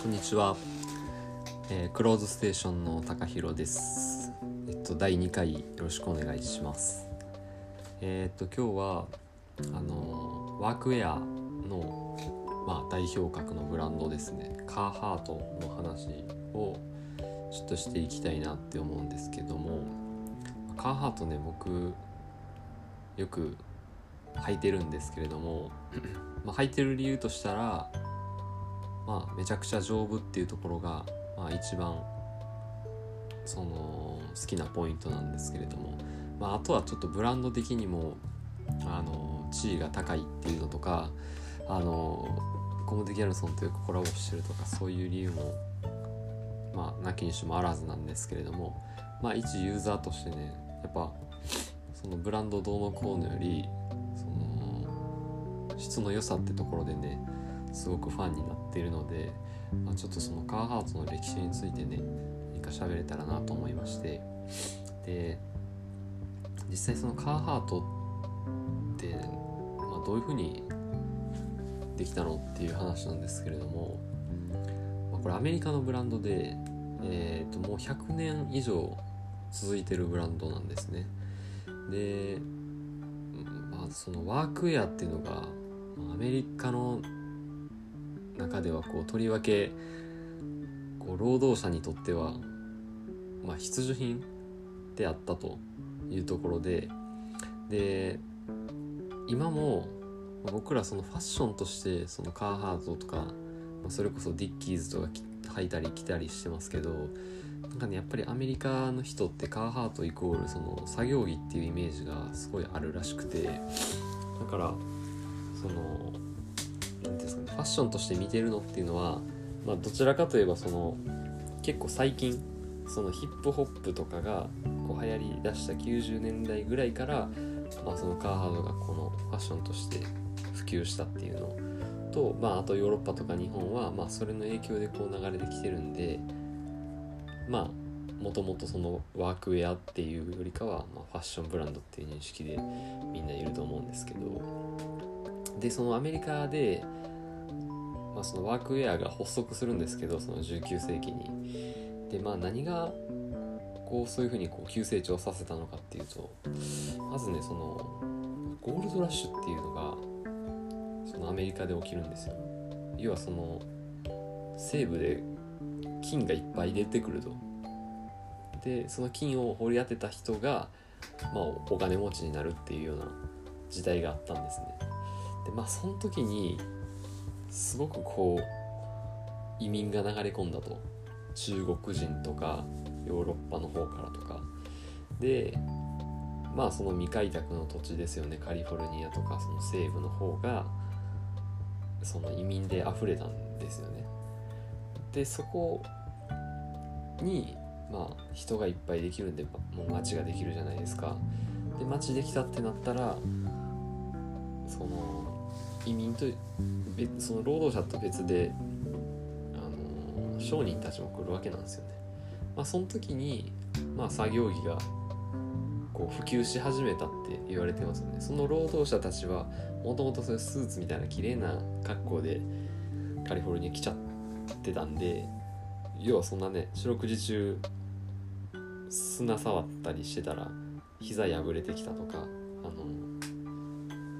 こんにちは、えークローズステーションの高弘です。えっと第2回よろしくお願いします。えーっと今日はあのワークウェアのまあ代表格のブランドですね、カーハートの話をちょっとしていきたいなって思うんですけども、カーハートね僕よく履いてるんですけれども、まあ履いてる理由としたら。まあ、めちゃくちゃ丈夫っていうところが、まあ、一番その好きなポイントなんですけれども、まあ、あとはちょっとブランド的にもあの地位が高いっていうのとかあのコムデ・ギャルソンというコラボしてるとかそういう理由もまあなきにしもあらずなんですけれども。まあ一ユーザーとしてねやっぱそのブランドどうのこうのよりその質の良さってところでねすごくファンになっているので、まあ、ちょっとそのカーハートの歴史についてね何か喋れたらなと思いまして。で実際そのカーハートって、まあ、どういうふうにできたのっていう話なんですけれども、まあ、これアメリカのブランドで、えー、ともう100年以上続いてるブランドなんですね。で、まあ、そのワークウェアっていうのがアメリカの中ではこうとりわけこう労働者にとっては、まあ、必需品であったというところでで今も僕らそのファッションとしてそのカーハートとか、まあ、それこそディッキーズとか履いたり着たりしてますけどなんかねやっぱりアメリカの人ってカーハートイコールその作業着っていうイメージがすごいあるらしくてだからそのなんていうんですかね、ファッションとして見てるのっていうのは、まあ、どちらかといえばその結構最近そのヒップホップとかがこう流行りだした90年代ぐらいから、まあ、そのカーハードがこのファッションとして普及したっていうのと、まあ、あとヨーロッパとか日本は、まあ、それの影響でこう流れてきてるんでまあもともとそのワークウェアっていうよりかは、まあ、ファッションブランドっていう認識でみんないると思うんですけどでそのアメリカで、まあ、そのワークウェアが発足するんですけどその19世紀に。でまあ何がこうそういうふうにこう急成長させたのかっていうとまずねそのゴールドラッシュっていうのがそのアメリカで起きるんですよ。要はその西部で金がいっぱい出てくると。でその金を掘り当てた人が、まあ、お金持ちになるっていうような時代があったんですね。でまあその時にすごくこう移民が流れ込んだと。中国人とかヨーロッパの方からとか。でまあその未開拓の土地ですよね。カリフォルニアとかその西部の方がその移民で溢れたんですよね。でそこにまあ人がいっぱいできるんでもう街ができるじゃないですか。で街できたってなったらその移民と別その労働者と別であの商人たちも来るわけなんですよね。まあ、その時に、まあ、作業着がこう普及し始めたって言われてますよね。その労働者たちはもともとそういうスーツみたいな綺麗な格好でカリフォルニア来ちゃってたんで要はそんなね四六時中砂触ったりしてたら膝破れてきたとかあの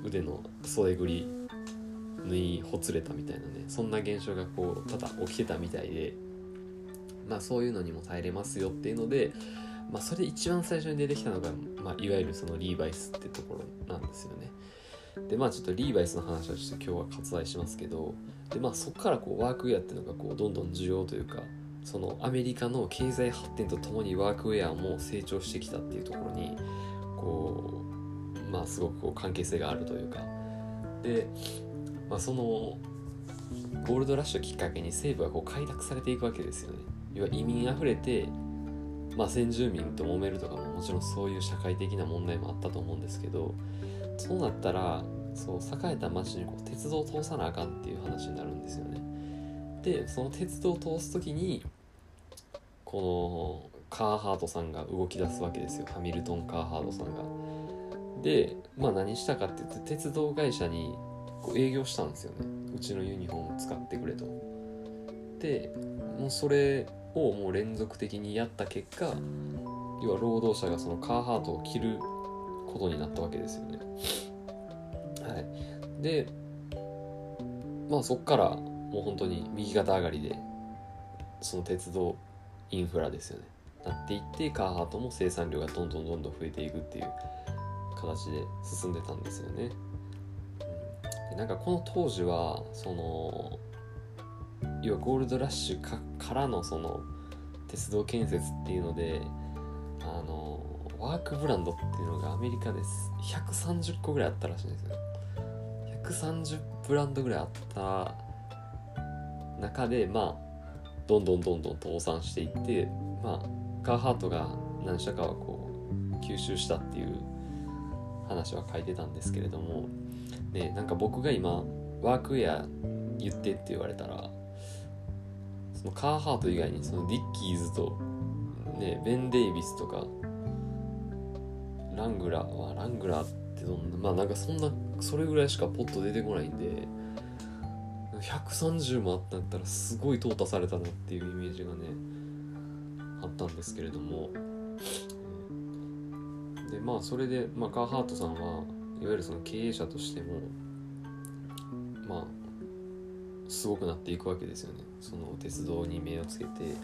腕の袖ぐり縫いほつれたみたいなねそんな現象がこうただ起きてたみたいでまあそういうのにも耐えれますよっていうのでまあそれで一番最初に出てきたのが、まあ、いわゆるそのリーバイスってところなんですよね。でまあちょっとリーバイスの話はちょっと今日は割愛しますけどでまあそこからこうワークウェアっていうのがこうどんどん需要というかそのアメリカの経済発展とともにワークウェアも成長してきたっていうところにこうまあすごくこう関係性があるというか。で、まあ、そのゴールドラッシュをきっかけに西部はこう開拓されていくわけですよね。要は移民あふれて、まあ、先住民と揉めるとかももちろんそういう社会的な問題もあったと思うんですけどそうなったらそう栄えた町にこう鉄道を通さなあかんっていう話になるんですよね。でその鉄道を通す時にこのカーハートさんが動き出すわけですよ。ハミルトン・カーハートさんが。でまあ何したかって言って鉄道会社にこう営業したんですよねうちのユニフォーム使ってくれとってもうそれをもう連続的にやった結果要は労働者がそのカーハートを着ることになったわけですよね。はい、でまあそっからもう本当に右肩上がりでその鉄道インフラですよねなっていってカーハートも生産量がどんどんどんどん増えていくっていう形で進んでたんですよね。なんかこの当時はその要はゴールドラッシュかからのその鉄道建設っていうのであのワークブランドっていうのがアメリカです。130個ぐらいあったらしいんですよ。130ブランドぐらいあった中でまあどんどんどんどん倒産していってまあカーハートが何社かはこう吸収したっていう話は書いてたんですけれどもねなんか僕が今ワークウェア言ってって言われたらそのカーハート以外にそのディッキーズと、ね、ベン・デイビスとかラングラーはラングラーってどんなまあなんかそんなそれぐらいしかポッと出てこないんで130もあったんだったらすごい淘汰されたなっていうイメージがねあったんですけれども。でまあそれで、まあ、カーハートさんはいわゆるその経営者としてもまあすごくなっていくわけですよねその鉄道に目をつけて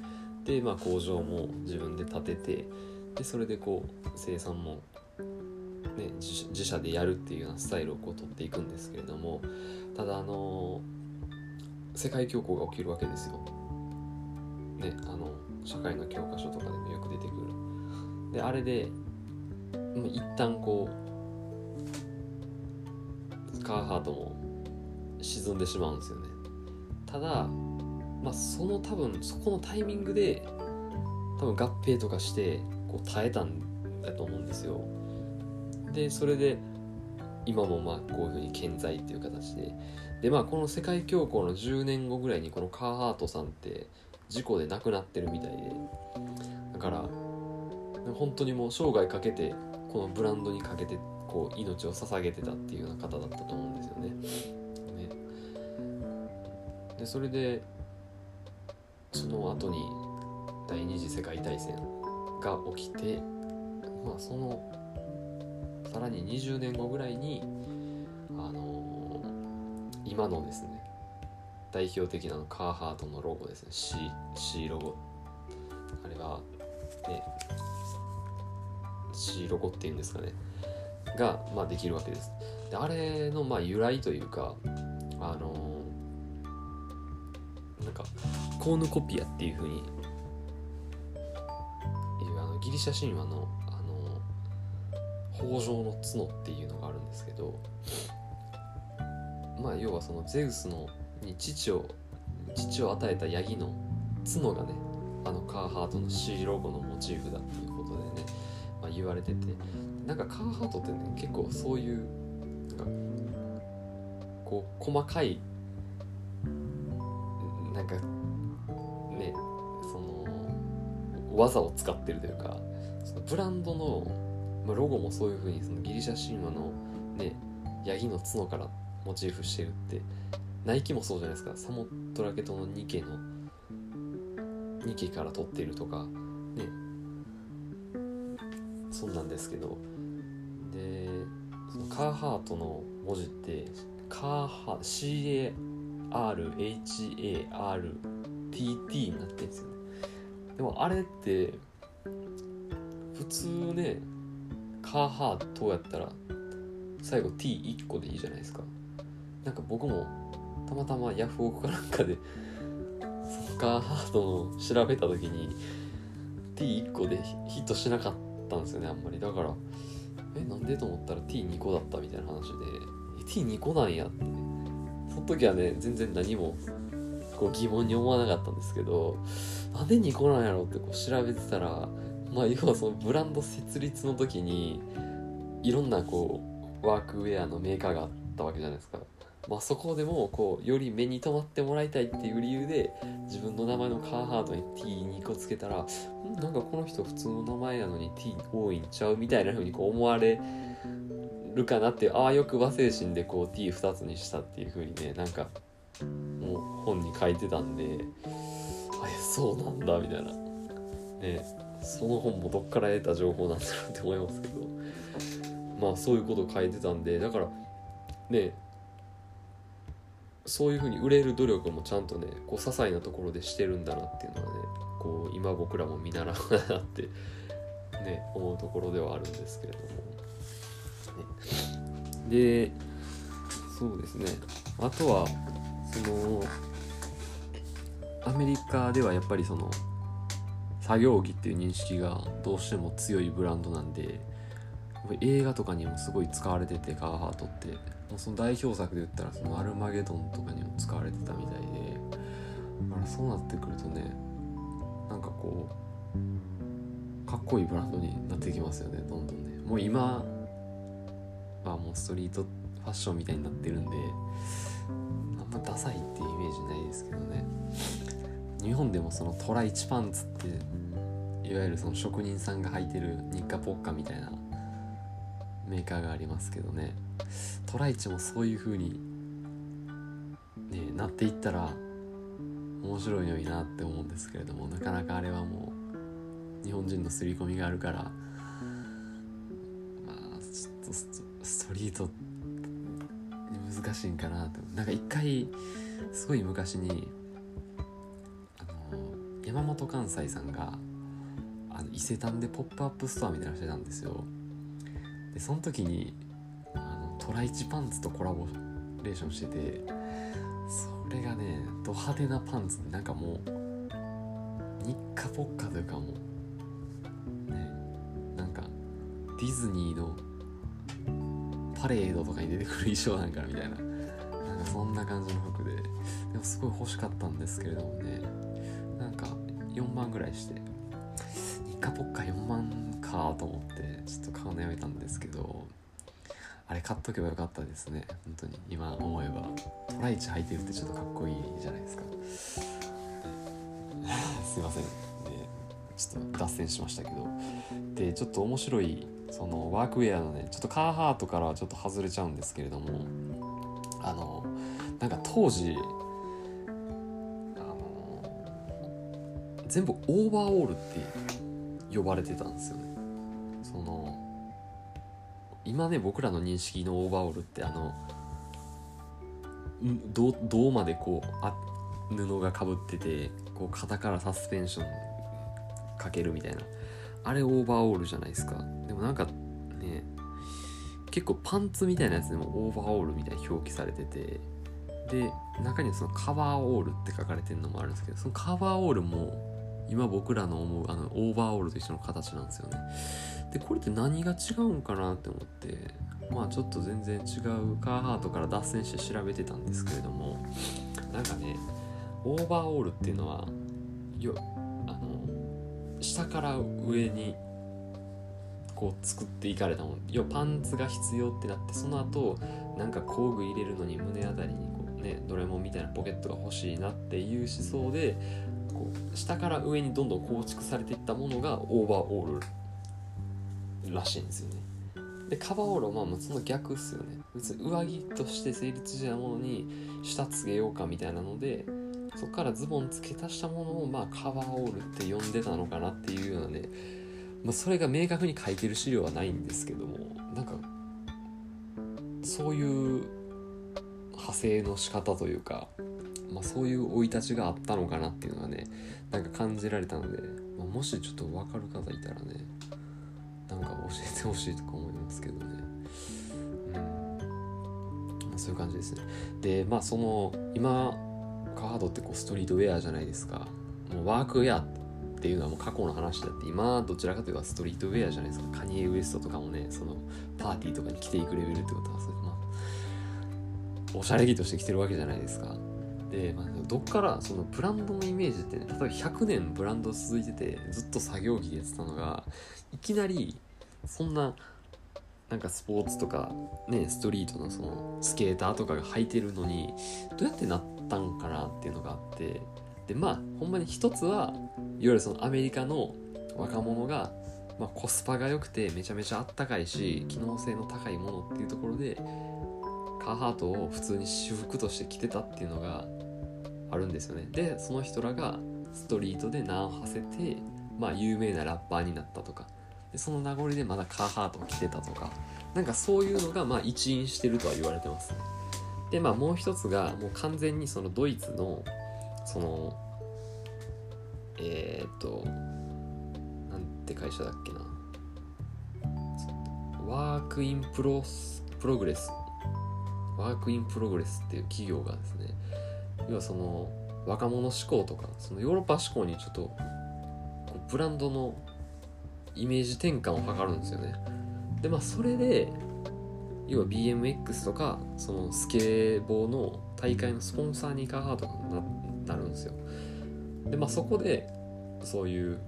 で、まあ、工場も自分で建ててでそれでこう生産も、ね、自社でやるっていうようなスタイルをこう取っていくんですけれどもただあの世界恐慌が起きるわけですよ。ねあの社会の教科書とかでもよく出てくる。であれで一旦こうカーハートも沈んでしまうんですよね。ただまあその多分そこのタイミングで多分合併とかしてこう耐えたんだと思うんですよ。でそれで今もまあこういうふうに健在っていう形ででまあこの世界恐慌の10年後ぐらいにこのカーハートさんって事故で亡くなってるみたいでだから本当にもう生涯かけてこのブランドにかけてこう命を捧げてたっていうような方だったと思うんですよね。ね。でそれでその後に第二次世界大戦が起きてまあそのさらに20年後ぐらいにあのー、今のですね代表的なのカーハートのロゴですね。C, C ロゴ。あれはね C ロゴっていうんですかね。が、まあ、できるわけです。であれのまあ由来というかあのー、なんかコーヌコピアっていうふうにいうあのギリシャ神話の豊穣の角っていうのがあるんですけどまあ要はそのゼウスのに父を父を与えたヤギの角がねあのカーハートの C ロゴのモチーフだっていうことでね、まあ、言われててなんかカーハートってね結構そういうなんかこう細かいなんかねその技を使ってるというかそのブランドのまあ、ロゴもそういう風にそにギリシャ神話のねヤギの角からモチーフしてるってナイキもそうじゃないですか。サモトラケトのニケのニケから取っているとかね。そんなんですけど。でそのカーハートの文字ってカーハ CARHARTT になってるんですよね。でもあれって普通ねカーハートやったら最後 T1 個でいいじゃないですか。なんか僕もたまたまヤフオクかなんかで カーハートの調べた時に T1 個でヒットしなかったんですよねあんまり。だからえなんでと思ったら T2 個だったみたいな話で T2 個なんやってその時はね全然何もこう疑問に思わなかったんですけどなんで2個なんやろってこう調べてたらまあ要はそのブランド設立の時にいろんなこうワークウェアのメーカーがあったわけじゃないですか。まあ、そこでもこうより目に留まってもらいたいっていう理由で自分の名前のカーハートに T2 個つけたらなんかこの人普通の名前やのに T 多いんちゃうみたいな風にこう思われるかなってああよく和精神でこう T2 つにしたっていう風にねなんかもう本に書いてたんであえそうなんだみたいな。ねその本もどっから得た情報なんだろうって思いますけど。まあそういうこと書いてたんでだからねそういうふうに売れる努力もちゃんとねこう些細なところでしてるんだなっていうのはねこう今僕らも見習うなってね思うところではあるんですけれども、ね、でそうですね。あとはそのアメリカではやっぱりその作業着っていう認識がどうしても強いブランドなんで映画とかにもすごい使われててカーハートって。もうその代表作で言ったらそのアルマゲドンとかにも使われてたみたいでだからそうなってくるとねなんかこうかっこいいブランドになってきますよねどんどんね。もう今はもうストリートファッションみたいになってるんであんまダサいっていうイメージないですけどね。日本でもそのトライチパンツっていわゆるその職人さんが履いてる日課ポッカみたいなメーカーがありますけどね。トライチもそういう風に、ね、なっていったら面白いのになって思うんですけれどもなかなかあれはもう日本人の刷り込みがあるからまあちょっとストリート難しいんかなって。なんか一回すごい昔にあの山本寛斎さんがあの伊勢丹でポップアップストアみたいなのしてたんですよ。でその時にあのトライチパンツとコラボレーションしててそれがねド派手なパンツなんかもうニッカポッカというかもうねなんかディズニーのパレードとかに出てくる衣装なんかみたいななんかそんな感じの服ででもすごい欲しかったんですけれどもねなんか4万ぐらいして日課ポッカ4万かと思ってちょっと買うのやめたんですけどあれ買っとけばよかったですね。本当に今思えば。トライチ履いてるってちょっとかっこいいじゃないですか。すいません。でちょっと脱線しましたけど。でちょっと面白いそのワークウェアのねちょっとカーハートからはちょっと外れちゃうんですけれどもあのなんか当時あの全部オーバーオールって呼ばれてたんですよね。その今ね僕らの認識のオーバーオールってあの胴胴までこうあ布がかぶっててこう肩からサスペンションかけるみたいな。あれオーバーオールじゃないですか。でもなんかね結構パンツみたいなやつでもオーバーオールみたいに表記されててで中にはそのカバーオールって書かれてるのもあるんですけどそのカバーオールも今僕らの思うあのオーバーオールと一緒の形なんですよね。でこれって何が違うんかなって思ってまあちょっと全然違うカーハートから脱線して調べてたんですけれどもなんかねオーバーオールっていうのはよあの下から上にこう作っていかれたもの。要はパンツが必要ってなってその後なんか工具入れるのに胸あたりにこうねドラえもんみたいなポケットが欲しいなっていう思想でこう下から上にどんどん構築されていったものがオーバーオールらしいんですよね。でカバーオールはまあその逆っすよね。別に上着として成立したものに下つけようかみたいなのでそこからズボン付け足したものをまあカバーオールって呼んでたのかなっていうようなね、まあ、それが明確に書いてる資料はないんですけどもなんかそういう派生の仕方というか、まあ、そういう生い立ちがあったのかなっていうのはねなんか感じられたので、まあ、もしちょっと分かる方いたらねなんか教えてほしいとか思いますけどね。うん、まあ、そういう感じですね。でまあその今カードってこうストリートウェアじゃないですか。もうワークウェアっていうのはもう過去の話だって今どちらかというとストリートウェアじゃないですか。カニエ・ウエストとかもねそのパーティーとかに着ていくレベルってことはそれまおしゃれ着として着てるわけじゃないですか。で、まあ、どっからそのブランドのイメージってね例えば100年ブランド続いててずっと作業着でやってたのがいきなりそんななんかスポーツとかねストリートのそのスケーターとかが履いてるのにどうやってなったんかなっていうのがあってでまあほんまに一つはいわゆるそのアメリカの若者が、まあ、コスパが良くてめちゃめちゃあったかいし機能性の高いものっていうところでカーハートを普通に私服として着てたっていうのがあるんですよね。でその人らがストリートで名を馳せてまあ有名なラッパーになったとか。でその名残でまだカーハートを着てたとか。なんかそういうのがまあ一因してるとは言われてますね。でまあもう一つがもう完全にそのドイツのそのえー、っとなんて会社だっけな。ワークインプロプログレス。ワークインプログレスっていう企業がですね要はその若者志向とかそのヨーロッパ志向にちょっとブランドのイメージ転換を図るんですよね。でまあそれで要は BMX とかそのスケボーの大会のスポンサーにカーハートがなるんですよ。でまあそこでそういう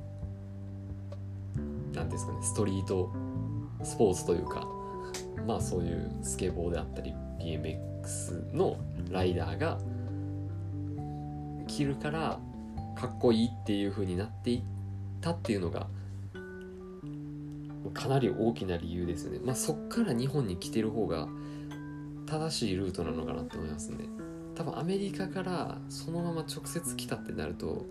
何ですかねストリートスポーツというかまあそういうスケボーであったり BMX のライダーが着るからかっこいいっていう風になっていったっていうのがかなり大きな理由ですね。まあそっから日本に来てる方が正しいルートなのかなって思いますね。多分アメリカからそのまま直接来たってなると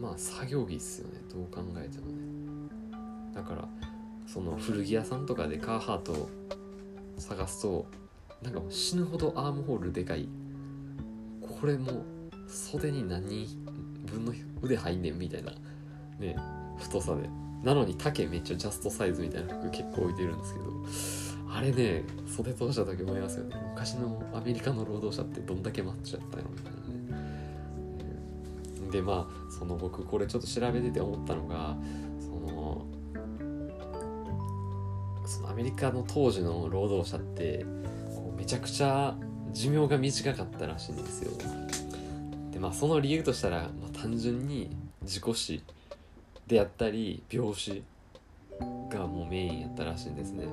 まあ作業着っすよね。どう考えてもね。だからその古着屋さんとかでカーハートを探すとなんか死ぬほどアームホールでかい。これも袖に何分の腕入んねんみたいなね太さで。なのに丈めっちゃジャストサイズみたいな服結構置いてるんですけどあれね袖通した時思いますよね。昔のアメリカの労働者ってどんだけマッチやったのみたいなね。でまあその僕これちょっと調べてて思ったのがそのそのアメリカの当時の労働者ってめちゃくちゃ寿命が短かったらしいんですよ。まあその理由としたら、まあ、単純に事故死であったり病死がもうメインやったらしいんですね。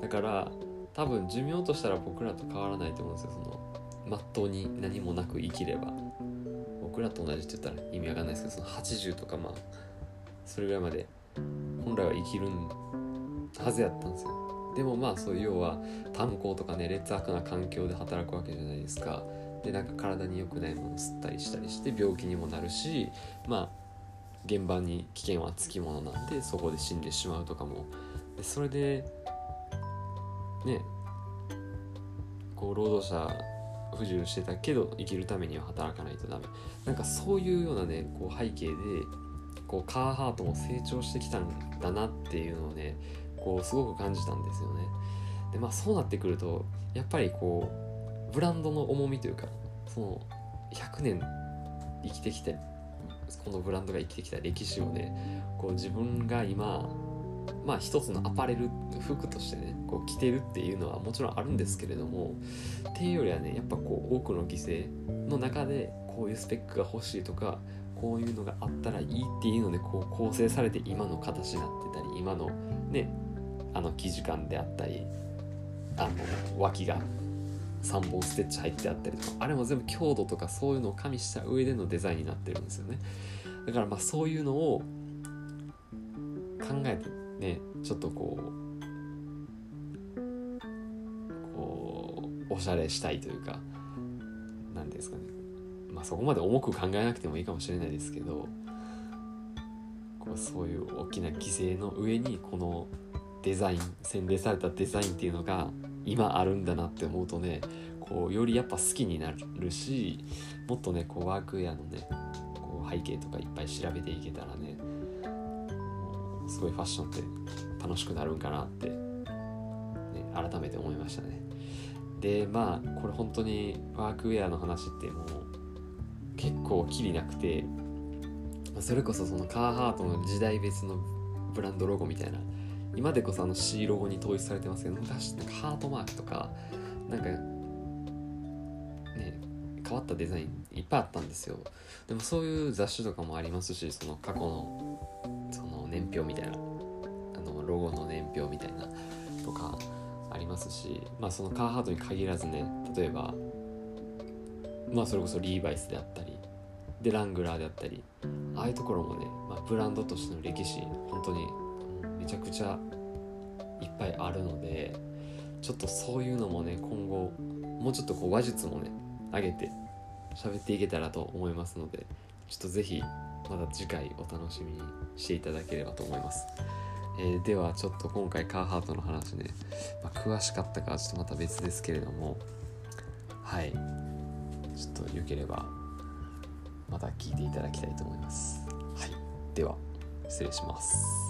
だから多分寿命としたら僕らと変わらないと思うんですよ。そのまっとうに何もなく生きれば。僕らと同じって言ったら意味わかんないですけどその80とかまあそれぐらいまで本来は生きるはずやったんですよ。でもまあそういう要は炭鉱とかね劣悪な環境で働くわけじゃないですか。でなんか体に良くないものを吸ったりしたりして病気にもなるしまあ現場に危険はつきものなんでそこで死んでしまうとかも。でそれでねこう労働者不自由してたけど生きるためには働かないとダメ。なんかそういうようなねこう背景でこうカーハートも成長してきたんだなっていうのをねこうすごく感じたんですよね。でまあそうなってくるとやっぱりこうブランドの重みというかその100年生きてきてこのブランドが生きてきた歴史をねこう自分が今まあ一つのアパレル服としてねこう着てるっていうのはもちろんあるんですけれどもっていうよりはねやっぱこう多くの犠牲の中でこういうスペックが欲しいとかこういうのがあったらいいっていうのでこう構成されて今の形になってたり今のねあの生地感であったりあの脇が3本ステッチ入ってあったりとかあれも全部強度とかそういうのを加味した上でのデザインになってるんですよね。だからまあそういうのを考えてねちょっとこうこうおしゃれしたいというか何ですかね。まあそこまで重く考えなくてもいいかもしれないですけどこうそういう大きな犠牲の上にこのデザイン洗練されたデザインっていうのが今あるんだなって思うとねこうよりやっぱ好きになるしもっとねこうワークウェアのねこう背景とかいっぱい調べていけたらねすごいファッションって楽しくなるんかなって、ね、改めて思いましたね。でまあこれ本当にワークウェアの話ってもう結構きりなくてそれこそそのカーハートの時代別のブランドロゴみたいな今でこそあの C ロゴに統一されてますけど昔なんかハートマークとかなんかね変わったデザインいっぱいあったんですよ。でもそういう雑誌とかもありますしその過去のその年表みたいなあのロゴの年表みたいなとかありますしまあそのカーハートに限らずね例えばまあそれこそリーバイスであったりでラングラーであったりああいうところもね、まあ、ブランドとしての歴史本当にちゃくちゃいっぱいあるのでちょっとそういうのもね今後もうちょっとこう話術もね上げて喋っていけたらと思いますのでちょっと是非また次回お楽しみにしていただければと思います。えー、ではちょっと今回カーハートの話ね、まあ、詳しかったかはちょっとまた別ですけれどもはいちょっとよければまた聞いていただきたいと思います。はい、では失礼します。